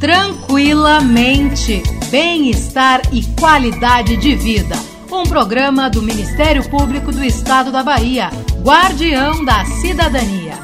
Tranquilamente, bem-estar e qualidade de vida. Um programa do Ministério Público do Estado da Bahia, Guardião da Cidadania.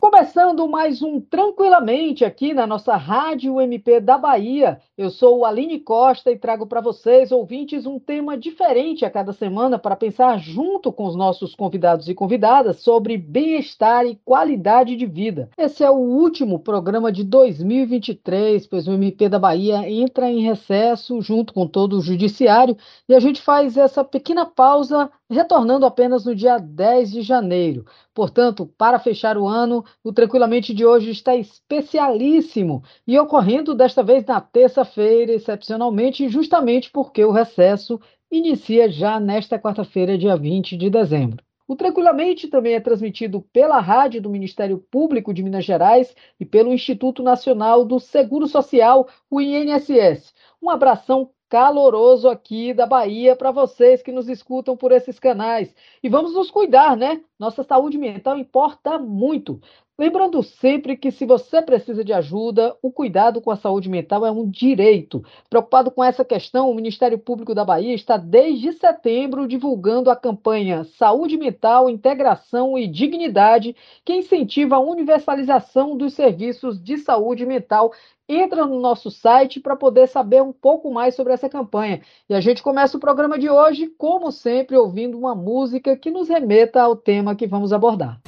Começando mais um Tranquilamente aqui na nossa Rádio MP da Bahia. Eu sou o Aline Costa e trago para vocês, ouvintes, um tema diferente a cada semana para pensar junto com os nossos convidados e convidadas sobre bem-estar e qualidade de vida. Esse é o último programa de 2023, pois o MP da Bahia entra em recesso junto com todo o judiciário e a gente faz essa pequena pausa retornando apenas no dia 10 de janeiro. Portanto, para fechar o ano, o Tranquilamente de hoje está especialíssimo e ocorrendo desta vez na terça-feira, excepcionalmente, justamente porque o recesso inicia já nesta quarta-feira, dia 20 de dezembro. O Tranquilamente também é transmitido pela rádio do Ministério Público de Minas Gerais e pelo Instituto Nacional do Seguro Social, o INSS. Um abração caloroso aqui da Bahia para vocês que nos escutam por esses canais. E vamos nos cuidar, né? Nossa saúde mental importa muito. Lembrando sempre que se você precisa de ajuda, o cuidado com a saúde mental é um direito. Preocupado com essa questão, o Ministério Público da Bahia está desde setembro divulgando a campanha Saúde Mental, Integração e Dignidade, que incentiva a universalização dos serviços de saúde mental entra no nosso site para poder saber um pouco mais sobre essa campanha. E a gente começa o programa de hoje, como sempre, ouvindo uma música que nos remeta ao tema que vamos abordar.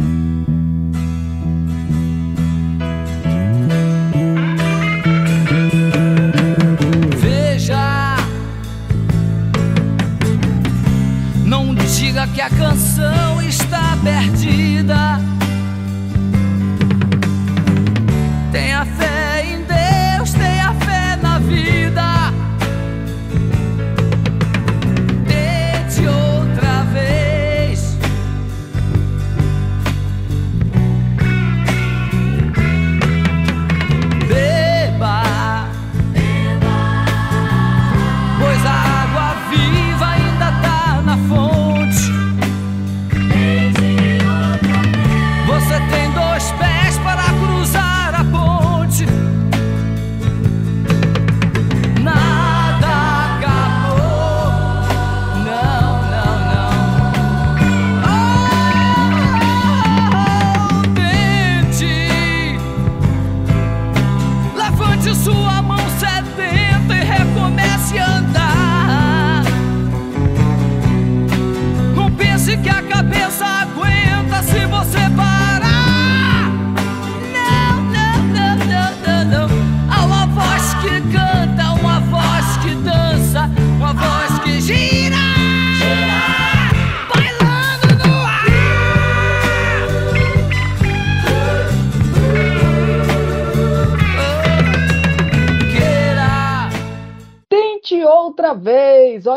Que a canção está perdida. Tenha fé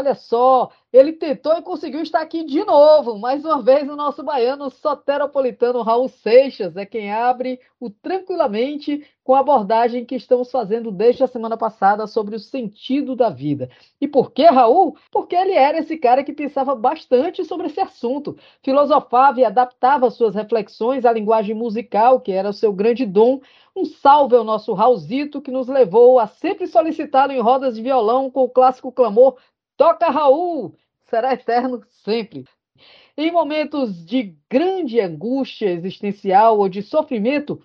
olha só. Ele tentou e conseguiu estar aqui de novo. Mais uma vez, o nosso baiano soteropolitano Raul Seixas é quem abre o Tranquilamente com a abordagem que estamos fazendo desde a semana passada sobre o sentido da vida. E por que, Raul? Porque ele era esse cara que pensava bastante sobre esse assunto, filosofava e adaptava suas reflexões à linguagem musical, que era o seu grande dom. Um salve ao nosso Raulzito, que nos levou a sempre solicitá-lo em rodas de violão com o clássico clamor Toca Raul! Será eterno sempre. Em momentos de grande angústia existencial ou de sofrimento,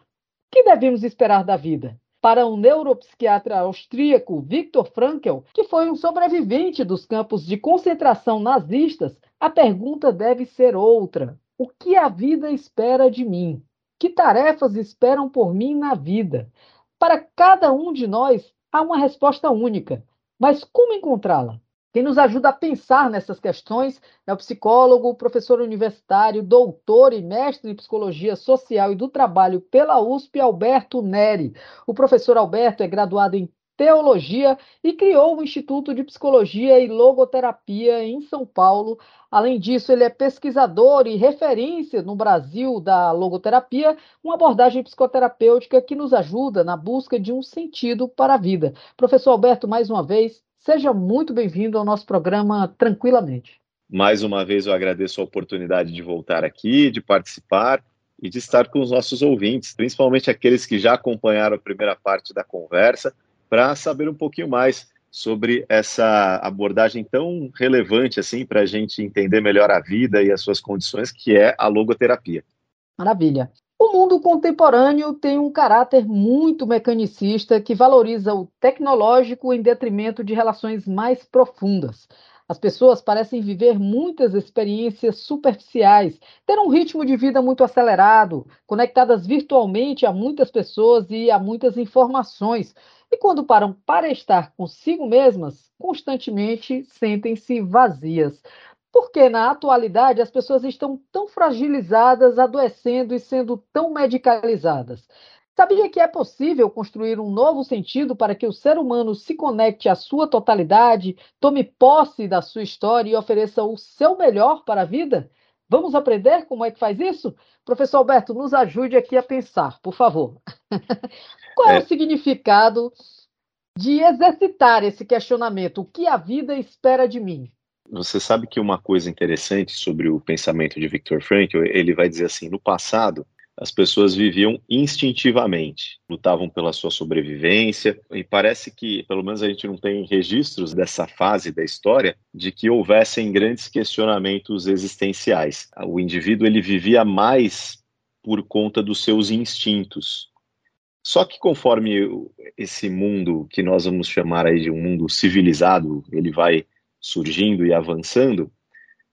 que devemos esperar da vida? Para o um neuropsiquiatra austríaco Viktor Frankl, que foi um sobrevivente dos campos de concentração nazistas, a pergunta deve ser outra: o que a vida espera de mim? Que tarefas esperam por mim na vida? Para cada um de nós há uma resposta única, mas como encontrá-la? Quem nos ajuda a pensar nessas questões é o psicólogo, professor universitário, doutor e mestre em psicologia social e do trabalho pela USP, Alberto Neri. O professor Alberto é graduado em teologia e criou o Instituto de Psicologia e Logoterapia em São Paulo. Além disso, ele é pesquisador e referência no Brasil da logoterapia, uma abordagem psicoterapêutica que nos ajuda na busca de um sentido para a vida. Professor Alberto, mais uma vez, Seja muito bem-vindo ao nosso programa Tranquilamente. Mais uma vez eu agradeço a oportunidade de voltar aqui, de participar e de estar com os nossos ouvintes, principalmente aqueles que já acompanharam a primeira parte da conversa, para saber um pouquinho mais sobre essa abordagem tão relevante assim para a gente entender melhor a vida e as suas condições, que é a logoterapia. Maravilha. O mundo contemporâneo tem um caráter muito mecanicista que valoriza o tecnológico em detrimento de relações mais profundas. As pessoas parecem viver muitas experiências superficiais, ter um ritmo de vida muito acelerado, conectadas virtualmente a muitas pessoas e a muitas informações. E quando param para estar consigo mesmas, constantemente sentem-se vazias porque na atualidade as pessoas estão tão fragilizadas, adoecendo e sendo tão medicalizadas. Sabia que é possível construir um novo sentido para que o ser humano se conecte à sua totalidade, tome posse da sua história e ofereça o seu melhor para a vida? Vamos aprender como é que faz isso? Professor Alberto, nos ajude aqui a pensar, por favor. Qual é, é o significado de exercitar esse questionamento? O que a vida espera de mim? Você sabe que uma coisa interessante sobre o pensamento de Viktor Frankl, ele vai dizer assim, no passado, as pessoas viviam instintivamente, lutavam pela sua sobrevivência, e parece que, pelo menos a gente não tem registros dessa fase da história, de que houvessem grandes questionamentos existenciais. O indivíduo ele vivia mais por conta dos seus instintos. Só que conforme esse mundo que nós vamos chamar aí de um mundo civilizado, ele vai surgindo e avançando,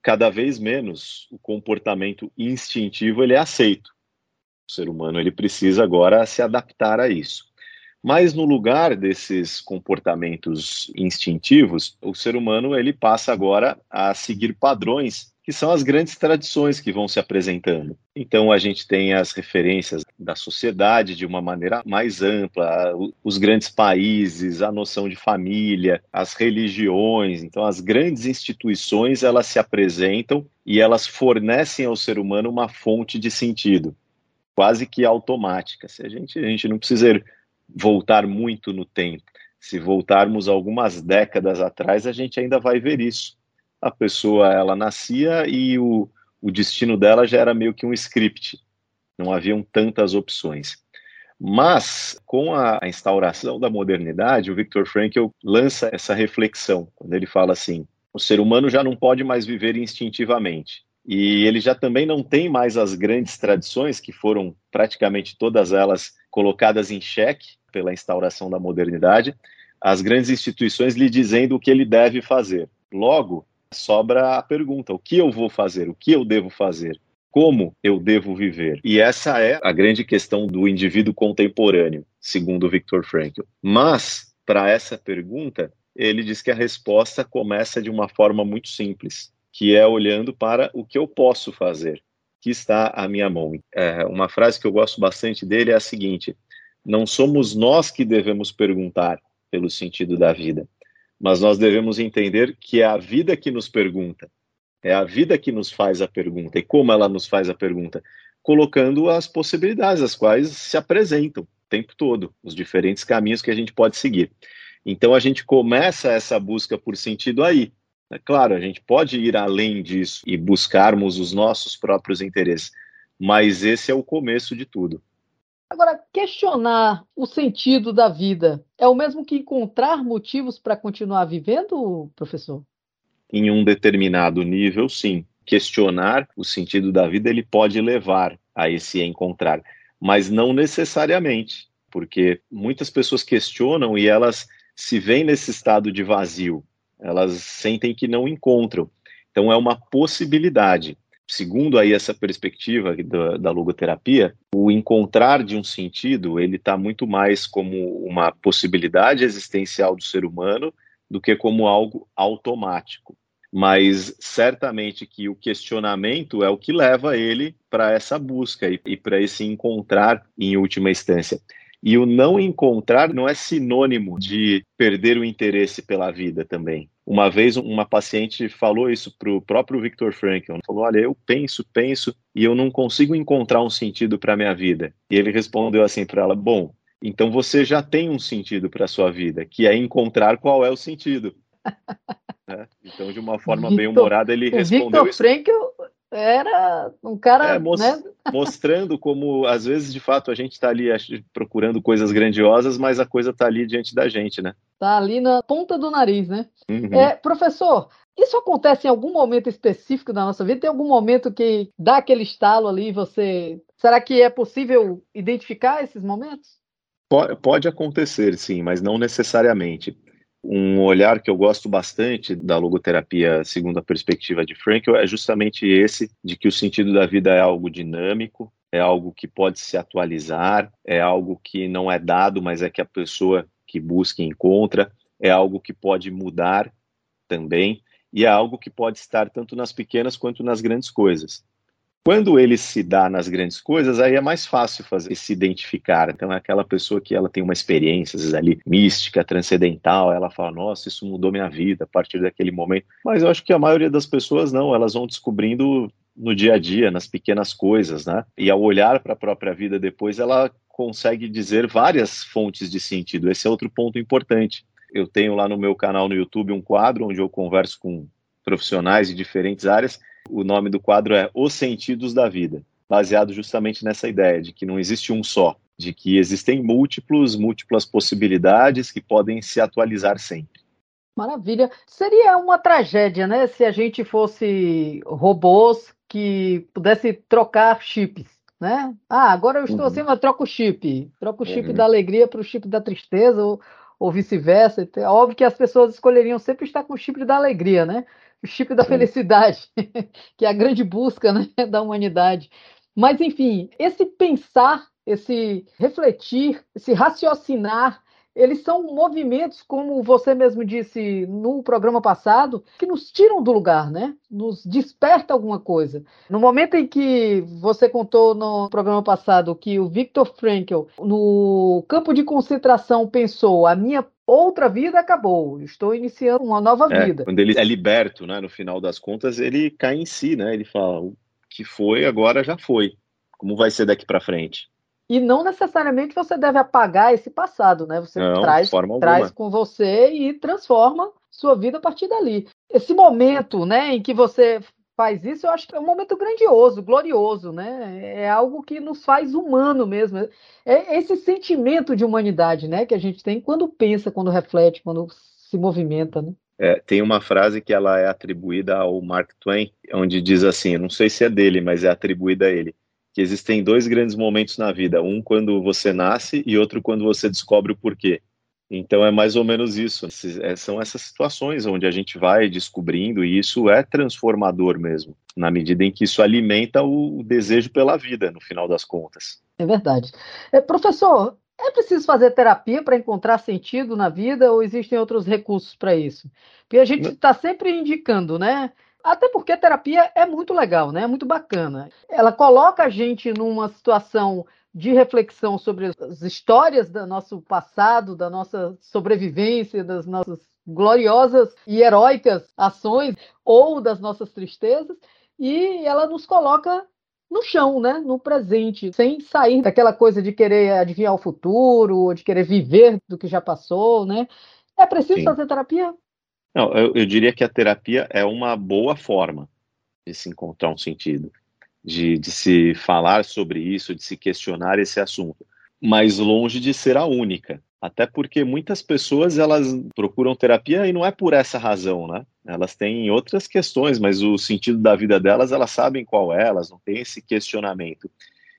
cada vez menos o comportamento instintivo ele é aceito. O ser humano ele precisa agora se adaptar a isso. Mas no lugar desses comportamentos instintivos, o ser humano ele passa agora a seguir padrões que são as grandes tradições que vão se apresentando. Então, a gente tem as referências da sociedade de uma maneira mais ampla, os grandes países, a noção de família, as religiões. Então, as grandes instituições elas se apresentam e elas fornecem ao ser humano uma fonte de sentido, quase que automática. Se a gente, a gente não precisa voltar muito no tempo. Se voltarmos algumas décadas atrás, a gente ainda vai ver isso a pessoa ela nascia e o, o destino dela já era meio que um script, não haviam tantas opções. Mas, com a instauração da modernidade, o Viktor Frankl lança essa reflexão, quando ele fala assim: o ser humano já não pode mais viver instintivamente. E ele já também não tem mais as grandes tradições, que foram praticamente todas elas colocadas em xeque pela instauração da modernidade, as grandes instituições lhe dizendo o que ele deve fazer. Logo, sobra a pergunta: o que eu vou fazer? O que eu devo fazer? Como eu devo viver? E essa é a grande questão do indivíduo contemporâneo, segundo Viktor Frankl. Mas, para essa pergunta, ele diz que a resposta começa de uma forma muito simples, que é olhando para o que eu posso fazer, que está à minha mão. É, uma frase que eu gosto bastante dele é a seguinte: não somos nós que devemos perguntar pelo sentido da vida, mas nós devemos entender que é a vida que nos pergunta, é a vida que nos faz a pergunta. E como ela nos faz a pergunta? Colocando as possibilidades, as quais se apresentam o tempo todo, os diferentes caminhos que a gente pode seguir. Então a gente começa essa busca por sentido aí. É claro, a gente pode ir além disso e buscarmos os nossos próprios interesses, mas esse é o começo de tudo. Agora, questionar o sentido da vida é o mesmo que encontrar motivos para continuar vivendo, professor? Em um determinado nível, sim. Questionar o sentido da vida ele pode levar a esse encontrar, mas não necessariamente, porque muitas pessoas questionam e elas se veem nesse estado de vazio, elas sentem que não encontram. Então é uma possibilidade segundo aí essa perspectiva da, da logoterapia, o encontrar de um sentido ele está muito mais como uma possibilidade existencial do ser humano do que como algo automático. Mas certamente que o questionamento é o que leva ele para essa busca e, e para esse encontrar em última instância. E o não encontrar não é sinônimo de perder o interesse pela vida também. Uma vez uma paciente falou isso para o próprio Viktor Frankl. Falou: Olha, eu penso, penso e eu não consigo encontrar um sentido para a minha vida. E ele respondeu assim para ela: Bom, então você já tem um sentido para a sua vida, que é encontrar qual é o sentido. É, então, de uma forma bem humorada, ele respondeu Victor isso. Frankl era um cara, É, mos- né? mostrando como, às vezes, de fato, a gente está ali procurando coisas grandiosas, mas a coisa está ali diante da gente, né? Tá ali na ponta do nariz, né? Uhum. É, professor, isso acontece em algum momento específico da nossa vida? Tem algum momento que dá aquele estalo ali e você. Será que é possível identificar esses momentos? Po- Pode acontecer, sim, mas não necessariamente. Um olhar que eu gosto bastante da logoterapia, segundo a perspectiva de Frankl, é justamente esse de que o sentido da vida é algo dinâmico, é algo que pode se atualizar, é algo que não é dado, mas é que a pessoa que busca encontra, é algo que pode mudar também, e é algo que pode estar tanto nas pequenas quanto nas grandes coisas. Quando ele se dá nas grandes coisas, aí é mais fácil fazer se identificar. Então é aquela pessoa que ela tem uma experiência, às vezes ali mística, transcendental, ela fala: "Nossa, isso mudou minha vida a partir daquele momento". Mas eu acho que a maioria das pessoas não, elas vão descobrindo no dia a dia, nas pequenas coisas, né? E ao olhar para a própria vida depois, ela consegue dizer várias fontes de sentido. Esse é outro ponto importante. Eu tenho lá no meu canal no YouTube um quadro onde eu converso com profissionais de diferentes áreas o nome do quadro é Os Sentidos da Vida, baseado justamente nessa ideia de que não existe um só, de que existem múltiplos, múltiplas possibilidades que podem se atualizar sempre. Maravilha. Seria uma tragédia, né? Se a gente fosse robôs que pudesse trocar chips, né? Ah, agora eu estou Uhum. assim, mas troco o chip. Troco o chip Uhum. da alegria para o chip da tristeza, ou, ou vice-versa. É óbvio que as pessoas escolheriam sempre estar com o chip da alegria, né? O chip da Sim. felicidade, que é a grande busca, né, da humanidade. Mas, enfim, esse pensar, esse refletir, esse raciocinar, eles são movimentos, como você mesmo disse no programa passado, que nos tiram do lugar, né? Nos desperta alguma coisa. No momento em que você contou no programa passado que o Viktor Frankl, no campo de concentração, pensou: a minha outra vida acabou, estou iniciando uma nova É, vida. quando ele é liberto, né, no final das contas, ele cai em si, né? Ele fala: o que foi agora já foi. Como vai ser daqui para frente? E não necessariamente você deve apagar esse passado, né? Você Não, traz, traz com você e transforma sua vida a partir dali. Esse momento, né, em que você faz isso, eu acho que é um momento grandioso, glorioso, né? É algo que nos faz humano mesmo. É esse sentimento de humanidade, né, que a gente tem quando pensa, quando reflete, quando se movimenta, né? É, tem uma frase que ela é atribuída ao Mark Twain, onde diz assim, não sei se é dele, mas é atribuída a ele, que existem dois grandes momentos na vida, um quando você nasce e outro quando você descobre o porquê. Então é mais ou menos isso. Esses- é, São essas situações onde a gente vai descobrindo e isso é transformador mesmo, na medida em que isso alimenta o, o desejo pela vida, no final das contas. É verdade. É, professor, é preciso fazer terapia para encontrar sentido na vida ou existem outros recursos para isso? Porque a gente está sempre indicando, né? Até porque a terapia é muito legal, né? É muito bacana. Ela coloca a gente numa situação de reflexão sobre as histórias do nosso passado, da nossa sobrevivência, das nossas gloriosas e heróicas ações ou das nossas tristezas, e ela nos coloca no chão, né? No presente, sem sair daquela coisa de querer adivinhar o futuro, ou de querer viver do que já passou, né? É preciso Sim. fazer terapia? Não, eu, eu diria que a terapia é uma boa forma de se encontrar um sentido, de, de se falar sobre isso, de se questionar esse assunto, mas longe de ser a única. Até porque muitas pessoas elas procuram terapia e não é por essa razão, né? Elas têm outras questões, mas o sentido da vida delas, elas sabem qual é, elas não têm esse questionamento.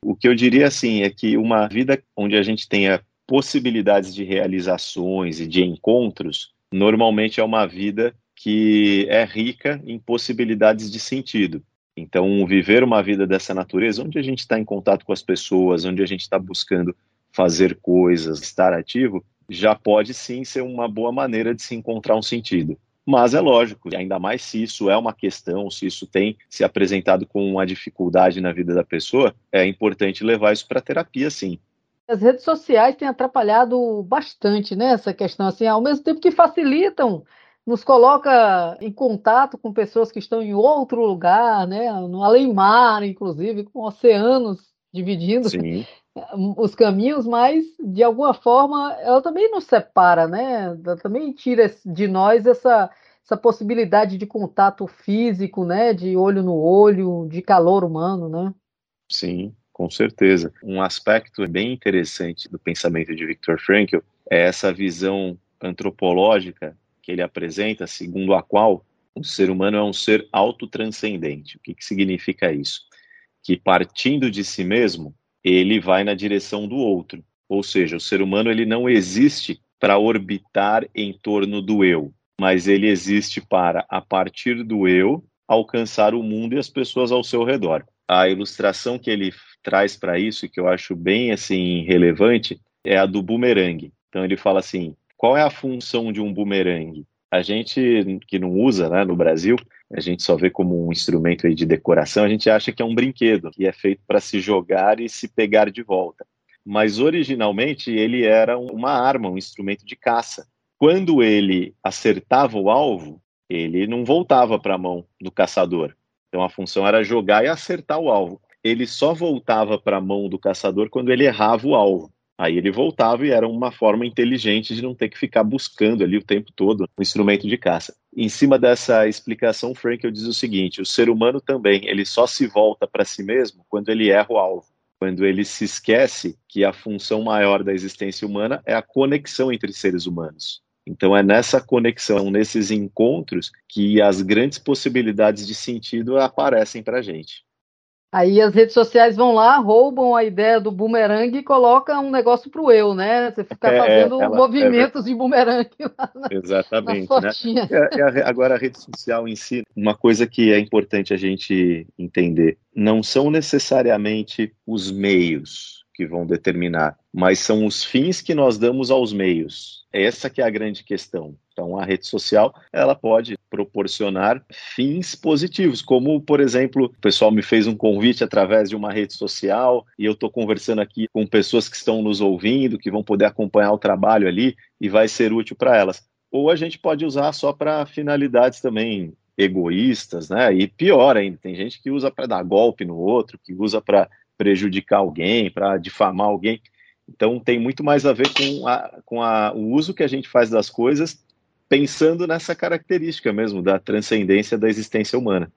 O que eu diria assim é que uma vida onde a gente tenha possibilidades de realizações e de encontros, normalmente é uma vida que é rica em possibilidades de sentido. Então, viver uma vida dessa natureza, onde a gente está em contato com as pessoas, onde a gente está buscando fazer coisas, estar ativo, já pode sim ser uma boa maneira de se encontrar um sentido. Mas é lógico, ainda mais se isso é uma questão, se isso tem se apresentado com uma dificuldade na vida da pessoa, é importante levar isso para terapia, sim. As redes sociais têm atrapalhado bastante, né? Essa questão, assim, ao mesmo tempo que facilitam, nos coloca em contato com pessoas que estão em outro lugar, né? No além-mar, inclusive, com oceanos dividindo. Sim. os caminhos, mas de alguma forma ela também nos separa, né? Ela também tira de nós essa, essa possibilidade de contato físico, né? De olho no olho, de calor humano, né? Sim, com certeza. Um aspecto bem interessante do pensamento de Viktor Frankl é essa visão antropológica que ele apresenta, segundo a qual o ser humano é um ser autotranscendente. O que, que significa isso? Que partindo de si mesmo, ele vai na direção do outro. Ou seja, o ser humano ele não existe para orbitar em torno do eu, mas ele existe para, a partir do eu, alcançar o mundo e as pessoas ao seu redor. A ilustração que ele traz para isso, e que eu acho bem assim relevante, é a do bumerangue. Então ele fala assim: qual é a função de um bumerangue? A gente que não usa né, no Brasil, a gente só vê como um instrumento de decoração, a gente acha que é um brinquedo, que é feito para se jogar e se pegar de volta. Mas originalmente ele era uma arma, um instrumento de caça. Quando ele acertava o alvo, ele não voltava para a mão do caçador. Então a função era jogar e acertar o alvo. Ele só voltava para a mão do caçador quando ele errava o alvo. Aí ele voltava e era uma forma inteligente de não ter que ficar buscando ali o tempo todo um instrumento de caça. Em cima dessa explicação, Frankel diz o seguinte: o ser humano também, ele só se volta para si mesmo quando ele erra o alvo. Quando ele se esquece que a função maior da existência humana é a conexão entre seres humanos. Então é nessa conexão, nesses encontros, que as grandes possibilidades de sentido aparecem para a gente. Aí as redes sociais vão lá, roubam a ideia do bumerangue e colocam um negócio pro eu, né? Você fica é, fazendo ela, movimentos é, de bumerangue lá na, Exatamente. Na né? É, é agora a rede social em si, uma coisa que é importante a gente entender, não são necessariamente os meios que vão determinar, mas são os fins que nós damos aos meios. Essa que é a grande questão. Então, a rede social ela pode proporcionar fins positivos, como, por exemplo, o pessoal me fez um convite através de uma rede social e eu estou conversando aqui com pessoas que estão nos ouvindo, que vão poder acompanhar o trabalho ali e vai ser útil para elas. Ou a gente pode usar só para finalidades também egoístas, né? E pior ainda, tem gente que usa para dar golpe no outro, que usa para prejudicar alguém, para difamar alguém. Então tem muito mais a ver com, a, com a, o uso que a gente faz das coisas, pensando nessa característica mesmo da transcendência da existência humana.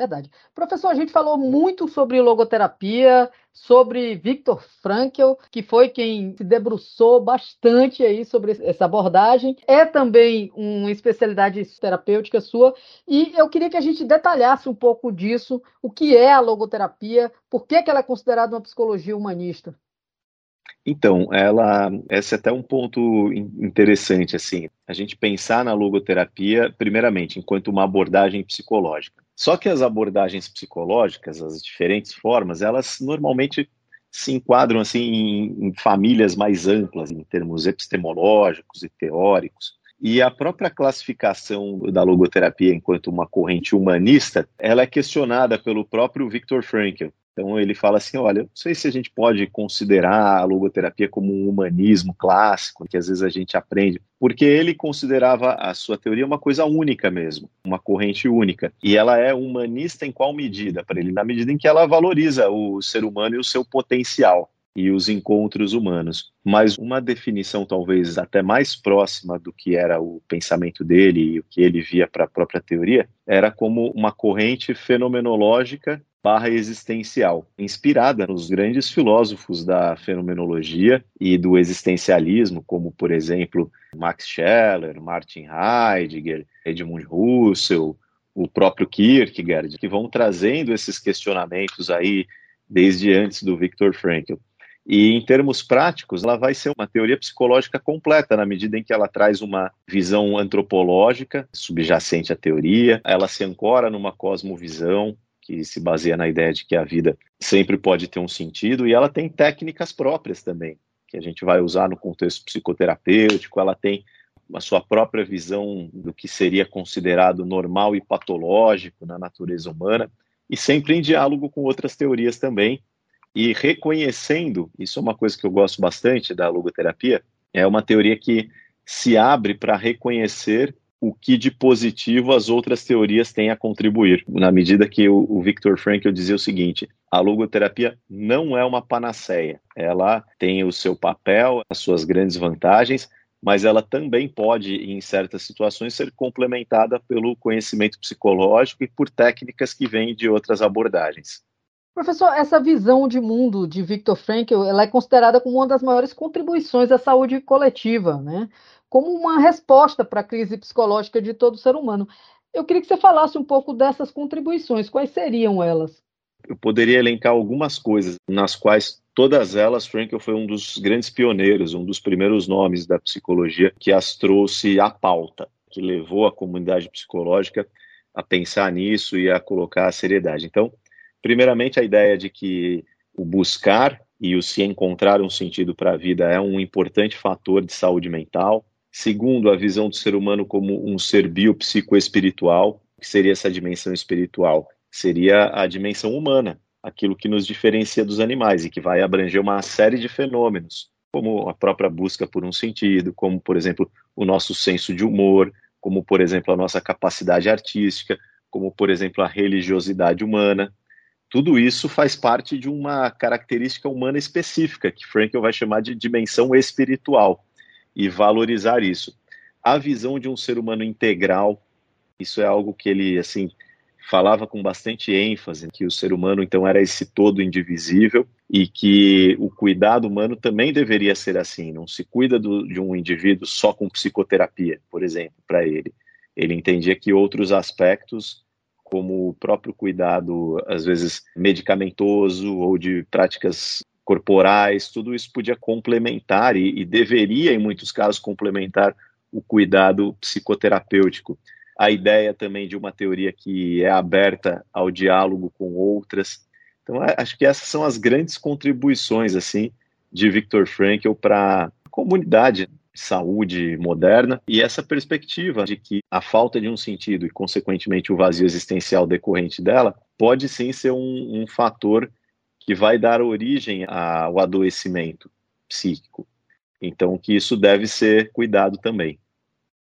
Verdade. Professor, a gente falou muito sobre logoterapia, sobre Viktor Frankl, que foi quem se debruçou bastante aí sobre essa abordagem. É também uma especialidade terapêutica sua, e eu queria que a gente detalhasse um pouco disso, o que é a logoterapia, por que, que ela é considerada uma psicologia humanista. Então, ela, esse é até um ponto interessante, assim, a gente pensar na logoterapia, primeiramente, enquanto uma abordagem psicológica. Só que as abordagens psicológicas, as diferentes formas, elas normalmente se enquadram assim em, em famílias mais amplas, em termos epistemológicos e teóricos. E a própria classificação da logoterapia enquanto uma corrente humanista, ela é questionada pelo próprio Viktor Frankl. Então ele fala assim, olha, não sei se a gente pode considerar a logoterapia como um humanismo clássico, que às vezes a gente aprende, porque ele considerava a sua teoria uma coisa única mesmo, uma corrente única. E ela é humanista em qual medida? Para ele, na medida em que ela valoriza o ser humano e o seu potencial e os encontros humanos. Mas uma definição talvez até mais próxima do que era o pensamento dele e o que ele via para a própria teoria era como uma corrente fenomenológica barra existencial, inspirada nos grandes filósofos da fenomenologia e do existencialismo, como, por exemplo, Max Scheler, Martin Heidegger, Edmund Husserl, o próprio Kierkegaard, que vão trazendo esses questionamentos aí desde antes do Viktor Frankl. E em termos práticos, ela vai ser uma teoria psicológica completa, na medida em que ela traz uma visão antropológica subjacente à teoria, ela se ancora numa cosmovisão, que se baseia na ideia de que a vida sempre pode ter um sentido, e ela tem técnicas próprias também, que a gente vai usar no contexto psicoterapêutico, ela tem a sua própria visão do que seria considerado normal e patológico na natureza humana, e sempre em diálogo com outras teorias também, e reconhecendo, isso é uma coisa que eu gosto bastante da logoterapia, é uma teoria que se abre para reconhecer o que de positivo as outras teorias têm a contribuir. Na medida que o, o Viktor Frankl dizia o seguinte: a logoterapia não é uma panaceia. Ela tem o seu papel, as suas grandes vantagens, mas ela também pode, em certas situações, ser complementada pelo conhecimento psicológico e por técnicas que vêm de outras abordagens. Professor, essa visão de mundo de Viktor Frankl, ela é considerada como uma das maiores contribuições à saúde coletiva, né? Como uma resposta para a crise psicológica de todo ser humano. Eu queria que você falasse um pouco dessas contribuições. Quais seriam elas? Eu poderia elencar algumas coisas nas quais todas elas Frankl foi um dos grandes pioneiros, um dos primeiros nomes da psicologia que as trouxe à pauta, que levou a comunidade psicológica a pensar nisso e a colocar a seriedade. Então, Primeiramente, a ideia de que o buscar e o se encontrar um sentido para a vida é um importante fator de saúde mental. Segundo, a visão do ser humano como um ser biopsicoespiritual, que seria essa dimensão espiritual, seria a dimensão humana, aquilo que nos diferencia dos animais e que vai abranger uma série de fenômenos, como a própria busca por um sentido, como, por exemplo, o nosso senso de humor, como, por exemplo, a nossa capacidade artística, como, por exemplo, a religiosidade humana. Tudo isso faz parte de uma característica humana específica, que Frankl vai chamar de dimensão espiritual, e valorizar isso. A visão de um ser humano integral, isso é algo que ele, assim, falava com bastante ênfase, que o ser humano, então, era esse todo indivisível e que o cuidado humano também deveria ser assim. Não se cuida do, de um indivíduo só com psicoterapia, por exemplo, para ele. Ele entendia que outros aspectos como o próprio cuidado, às vezes medicamentoso ou de práticas corporais, tudo isso podia complementar e, e deveria, em muitos casos, complementar o cuidado psicoterapêutico. A ideia também de uma teoria que é aberta ao diálogo com outras. Então, acho que essas são as grandes contribuições assim de Viktor Frankl para a comunidade saúde moderna e essa perspectiva de que a falta de um sentido e, consequentemente, o vazio existencial decorrente dela pode sim ser um, um fator que vai dar origem ao adoecimento psíquico. Então, que isso deve ser cuidado também.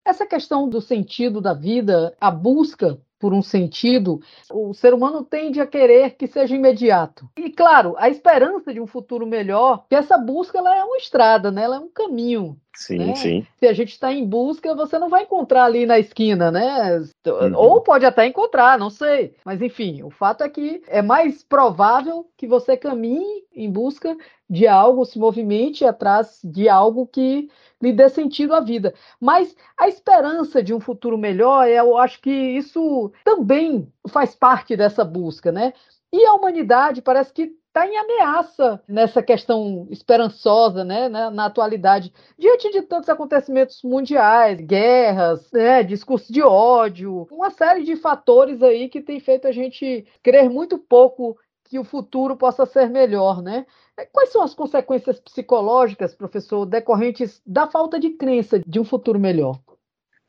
Essa questão do sentido da vida, a busca por um sentido, o ser humano tende a querer que seja imediato. E claro, a esperança de um futuro melhor, que essa busca ela é uma estrada, né? Ela é um caminho. Sim, né? sim. Se a gente está em busca, você não vai encontrar ali na esquina, né? Uhum. Ou pode até encontrar, não sei. Mas enfim, o fato é que é mais provável que você caminhe em busca de algo, se movimente atrás de algo que lhe dê sentido à vida. Mas a esperança de um futuro melhor, eu acho que isso também faz parte dessa busca, né? E a humanidade parece que está em ameaça nessa questão esperançosa, né, na, na, atualidade, diante de tantos acontecimentos mundiais, guerras, né, discurso de ódio, uma série de fatores aí que tem feito a gente crer muito pouco que o futuro possa ser melhor, né? Quais são as consequências psicológicas, professor, decorrentes da falta de crença de um futuro melhor?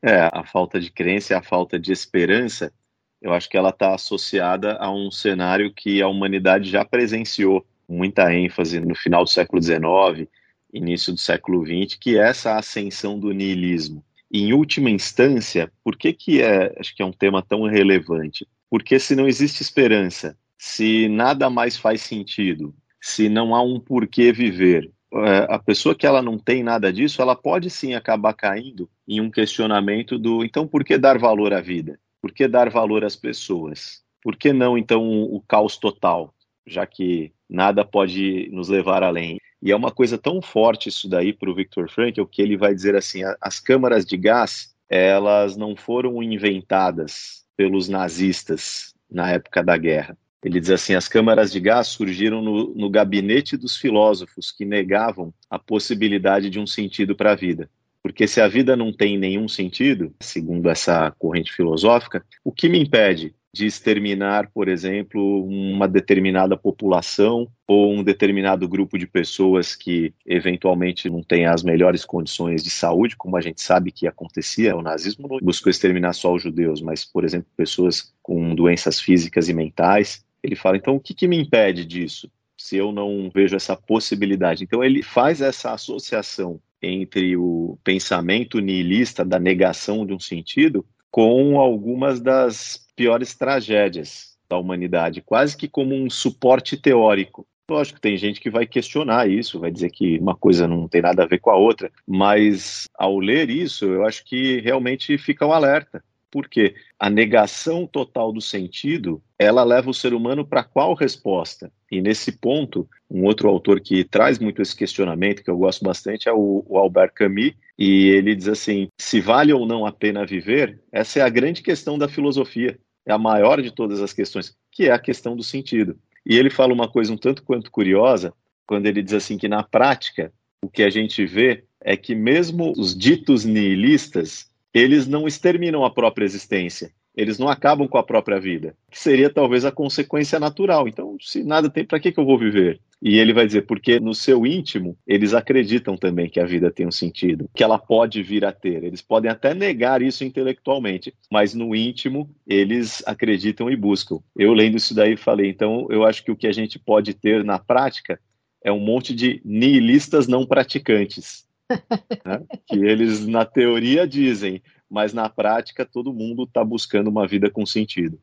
É, a falta de crença, a falta de esperança, eu acho que ela está associada a um cenário que a humanidade já presenciou muita ênfase no final do século XIX, início do século XX, que é essa ascensão do niilismo. Em última instância, por que que é, acho que é um tema tão relevante? Porque se não existe esperança, se nada mais faz sentido, se não há um porquê viver. É, a pessoa que ela não tem nada disso, ela pode sim acabar caindo em um questionamento do então por que dar valor à vida? Por que dar valor às pessoas? Por que não então o caos total, já que nada pode nos levar além? E é uma coisa tão forte isso daí para o Victor Frankl que ele vai dizer assim: as câmaras de gás elas não foram inventadas pelos nazistas na época da guerra. Ele diz assim: as câmaras de gás surgiram no, no gabinete dos filósofos que negavam a possibilidade de um sentido para a vida. Porque se a vida não tem nenhum sentido, segundo essa corrente filosófica, o que me impede de exterminar, por exemplo, uma determinada população ou um determinado grupo de pessoas que eventualmente não têm as melhores condições de saúde, como a gente sabe que acontecia. O nazismo não buscou exterminar só os judeus, mas, por exemplo, pessoas com doenças físicas e mentais. Ele fala, então o que, que me impede disso? Se eu não vejo essa possibilidade. Então ele faz essa associação entre o pensamento nihilista da negação de um sentido com algumas das piores tragédias da humanidade, quase que como um suporte teórico. Lógico tem gente que vai questionar isso, vai dizer que uma coisa não tem nada a ver com a outra, mas ao ler isso, eu acho que realmente fica um alerta. Porque a negação total do sentido, ela leva o ser humano para qual resposta? E nesse ponto, um outro autor que traz muito esse questionamento, que eu gosto bastante, é o, o Albert Camus, e ele diz assim: se vale ou não a pena viver, essa é a grande questão da filosofia, é a maior de todas as questões, que é a questão do sentido. E ele fala uma coisa um tanto quanto curiosa, quando ele diz assim que na prática, o que a gente vê é que mesmo os ditos nihilistas, eles não exterminam a própria existência, eles não acabam com a própria vida, que seria talvez a consequência natural. Então, se nada tem, para que, que eu vou viver? E ele vai dizer, porque no seu íntimo, eles acreditam também que a vida tem um sentido, que ela pode vir a ter. Eles podem até negar isso intelectualmente, mas no íntimo, eles acreditam e buscam. Eu lendo isso daí falei, então eu acho que o que a gente pode ter na prática é um monte de nihilistas não praticantes né? que eles, na teoria, dizem, mas na prática todo mundo está buscando uma vida com sentido.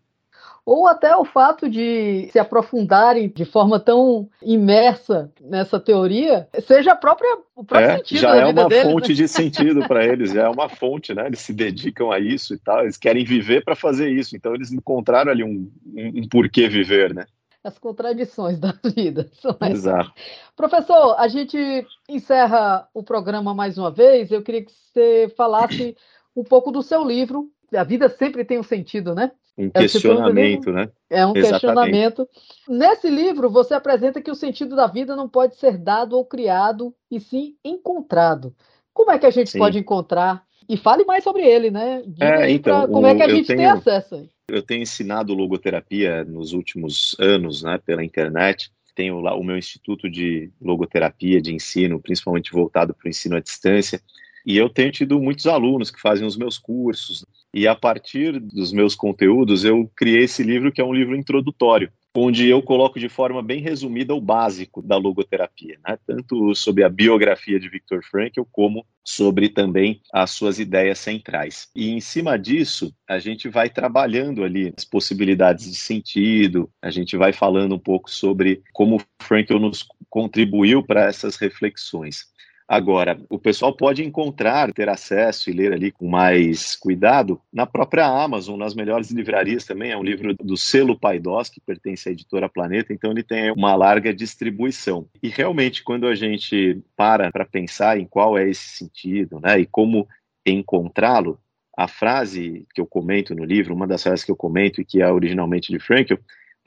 Ou até o fato de se aprofundarem de forma tão imersa nessa teoria, seja a própria, o próprio é, sentido já da é vida uma deles, né? fonte né? de sentido para eles, já é uma fonte, né? Eles se dedicam a isso e tal, eles querem viver para fazer isso, então eles encontraram ali um, um, um porquê viver, né? As contradições da vida. Exato. Professor, a gente encerra o programa mais uma vez. Eu queria que você falasse um pouco do seu livro. A vida sempre tem um sentido, né? Um é questionamento, né? É um Exatamente. questionamento. Nesse livro, você apresenta que o sentido da vida não pode ser dado ou criado, e sim encontrado. Como é que a gente sim. pode encontrar? E fale mais sobre ele, né? É, então, pra, como é que a gente tenho... tem acesso aí. Eu tenho ensinado logoterapia nos últimos anos, né, pela internet. Tenho lá o meu instituto de logoterapia de ensino, principalmente voltado para o ensino à distância. E eu tenho tido muitos alunos que fazem os meus cursos. E a partir dos meus conteúdos, eu criei esse livro que é um livro introdutório onde eu coloco de forma bem resumida o básico da logoterapia, né? tanto sobre a biografia de Viktor Frankl, como sobre também as suas ideias centrais. E em cima disso, a gente vai trabalhando ali as possibilidades de sentido, a gente vai falando um pouco sobre como Frankl nos contribuiu para essas reflexões. Agora, o pessoal pode encontrar, ter acesso e ler ali com mais cuidado na própria Amazon, nas melhores livrarias também. É um livro do selo Paidós, que pertence à editora Planeta, então ele tem uma larga distribuição. E realmente, quando a gente para para pensar em qual é esse sentido, né, e como encontrá-lo, a frase que eu comento no livro, uma das frases que eu comento e que é originalmente de Frankl,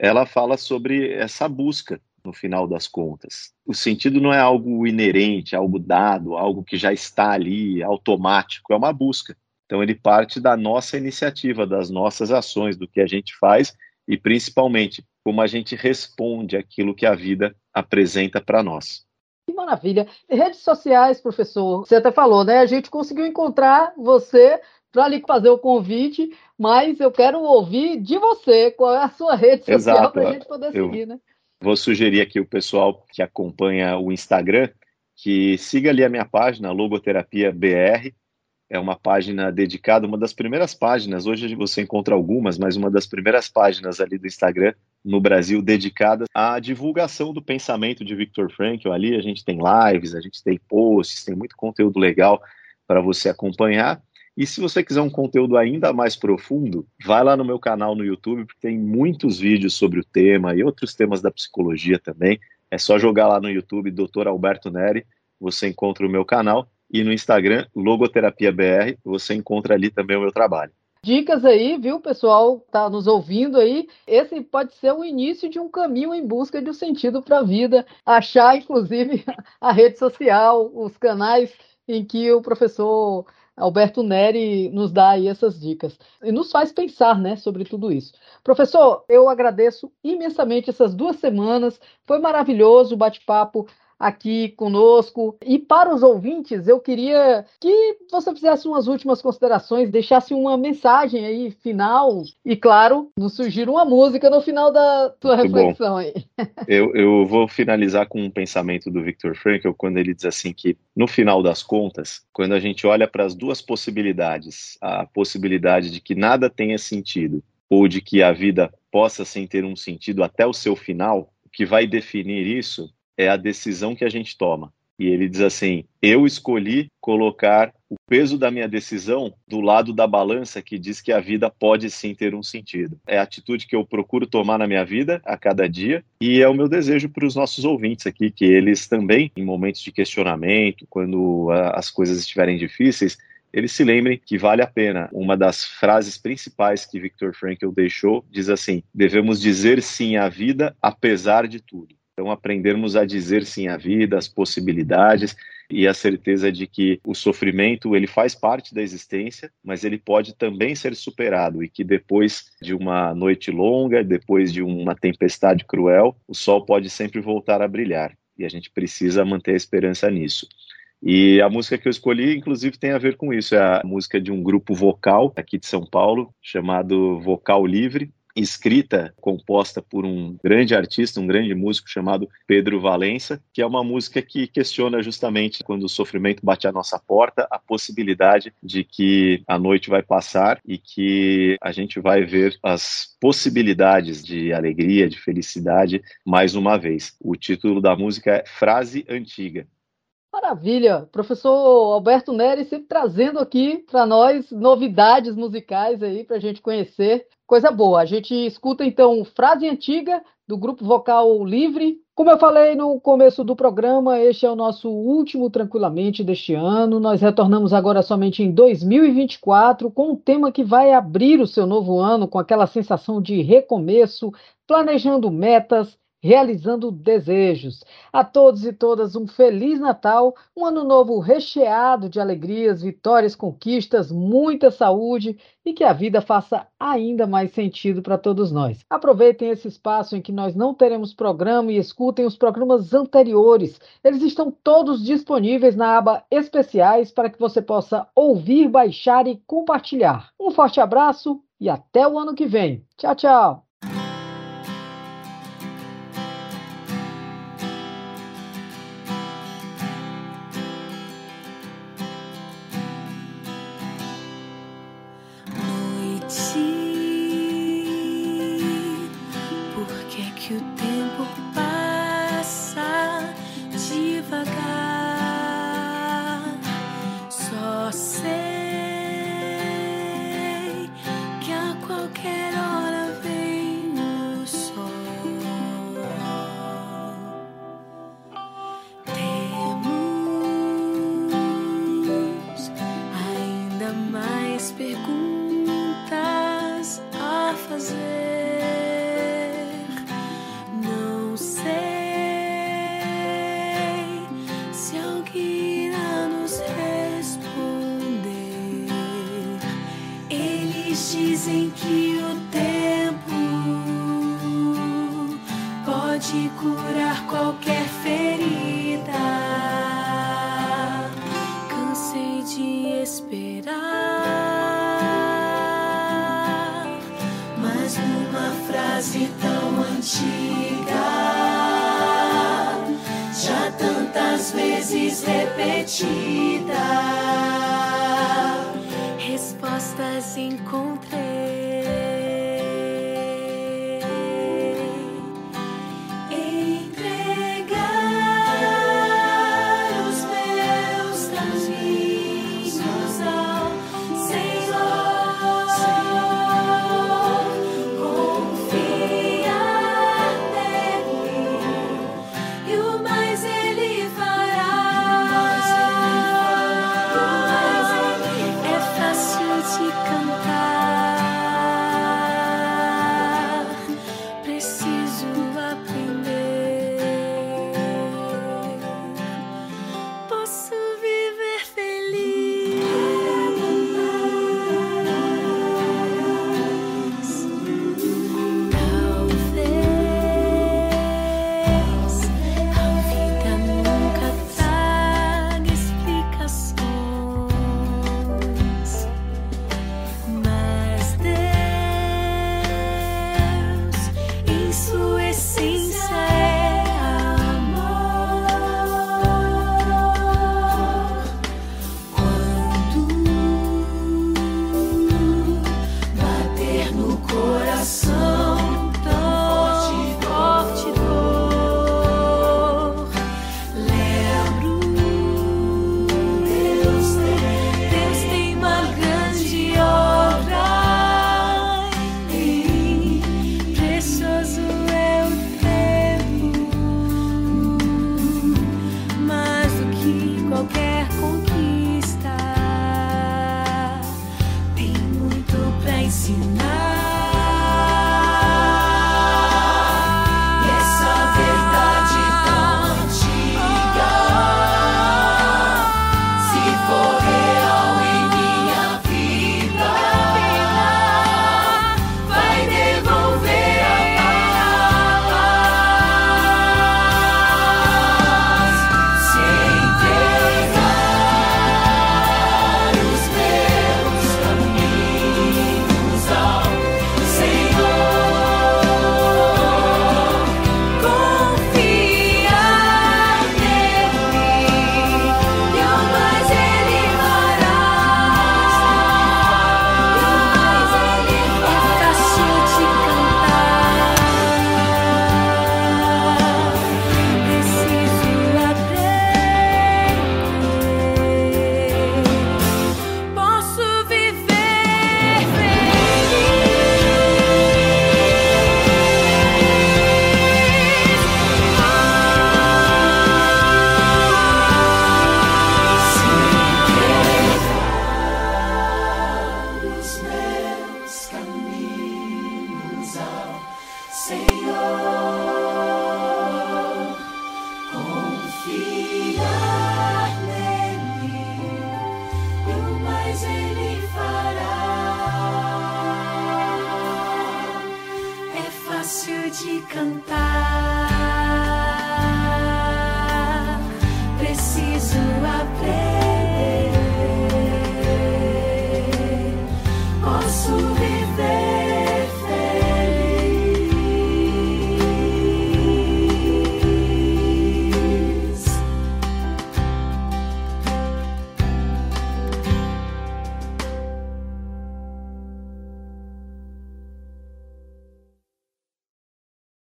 ela fala sobre essa busca no final das contas. O sentido não é algo inerente, algo dado, algo que já está ali, automático, é uma busca. Então ele parte da nossa iniciativa, das nossas ações, do que a gente faz e principalmente como a gente responde aquilo que a vida apresenta para nós. Que maravilha. Redes sociais, professor, você até falou, né? A gente conseguiu encontrar você para ali fazer o convite, mas eu quero ouvir de você qual é a sua rede social para a gente poder eu, seguir, né? Vou sugerir aqui o pessoal que acompanha o Instagram que siga ali a minha página, Logoterapia BR. É uma página dedicada, uma das primeiras páginas, hoje você encontra algumas, mas uma das primeiras páginas ali do Instagram no Brasil dedicada à divulgação do pensamento de Viktor Frankl. Ali a gente tem lives, a gente tem posts, tem muito conteúdo legal para você acompanhar. E se você quiser um conteúdo ainda mais profundo, vai lá no meu canal no YouTube, porque tem muitos vídeos sobre o tema e outros temas da psicologia também. É só jogar lá no YouTube, Dr. Alberto Neri, você encontra o meu canal. E no Instagram, Logoterapia BR, você encontra ali também o meu trabalho. Dicas aí, viu, pessoal? Tá nos ouvindo aí. Esse pode ser o início de um caminho em busca de um sentido para a vida. Achar, inclusive, a rede social, os canais em que o professor Alberto Neri nos dá aí essas dicas e nos faz pensar, né, sobre tudo isso. Professor, eu agradeço imensamente essas duas semanas. Foi maravilhoso o bate-papo aqui conosco. E para os ouvintes, eu queria que você fizesse umas últimas considerações, deixasse uma mensagem aí final e, claro, nos surgir uma música no final da sua Muito reflexão aí. Eu, eu vou finalizar com um pensamento do Victor Frankl, quando ele diz assim que, no final das contas, quando a gente olha para as duas possibilidades, a possibilidade de que nada tenha sentido ou de que a vida possa sem ter um sentido até o seu final, o que vai definir isso é a decisão que a gente toma. E ele diz assim: Eu escolhi colocar o peso da minha decisão do lado da balança que diz que a vida pode sim ter um sentido. É a atitude que eu procuro tomar na minha vida a cada dia e é o meu desejo para os nossos ouvintes aqui que eles também, em momentos de questionamento, quando as coisas estiverem difíceis, eles se lembrem que vale a pena. Uma das frases principais que Viktor Frankl deixou diz assim: devemos dizer sim à vida apesar de tudo. Então, aprendermos a dizer sim à vida, às possibilidades e a certeza de que o sofrimento ele faz parte da existência, mas ele pode também ser superado e que depois de uma noite longa, depois de uma tempestade cruel, o sol pode sempre voltar a brilhar e a gente precisa manter a esperança nisso. E a música que eu escolhi, inclusive, tem a ver com isso. É a música de um grupo vocal aqui de São Paulo, chamado Vocal Livre escrita, composta por um grande artista, um grande músico chamado Pedro Valença, que é uma música que questiona justamente quando o sofrimento bate à nossa porta, a possibilidade de que a noite vai passar e que a gente vai ver as possibilidades de alegria, de felicidade mais uma vez. O título da música é Frase Antiga. Maravilha! Professor Alberto Neri sempre trazendo aqui para nós novidades musicais aí para a gente conhecer. Coisa boa. A gente escuta então Frase Antiga do Grupo Vocal Livre. Como eu falei no começo do programa, este é o nosso último Tranquilamente deste ano. Nós retornamos agora somente em 2024 com um tema que vai abrir o seu novo ano com aquela sensação de recomeço, planejando metas, realizando desejos. A todos e todas um feliz Natal, um ano novo recheado de alegrias, vitórias, conquistas, muita saúde e que a vida faça ainda mais sentido para todos nós. Aproveitem esse espaço em que nós não teremos programa e escutem os programas anteriores. Eles estão todos disponíveis na aba especiais para que você possa ouvir, baixar e compartilhar. Um forte abraço e até o ano que vem. Tchau, tchau.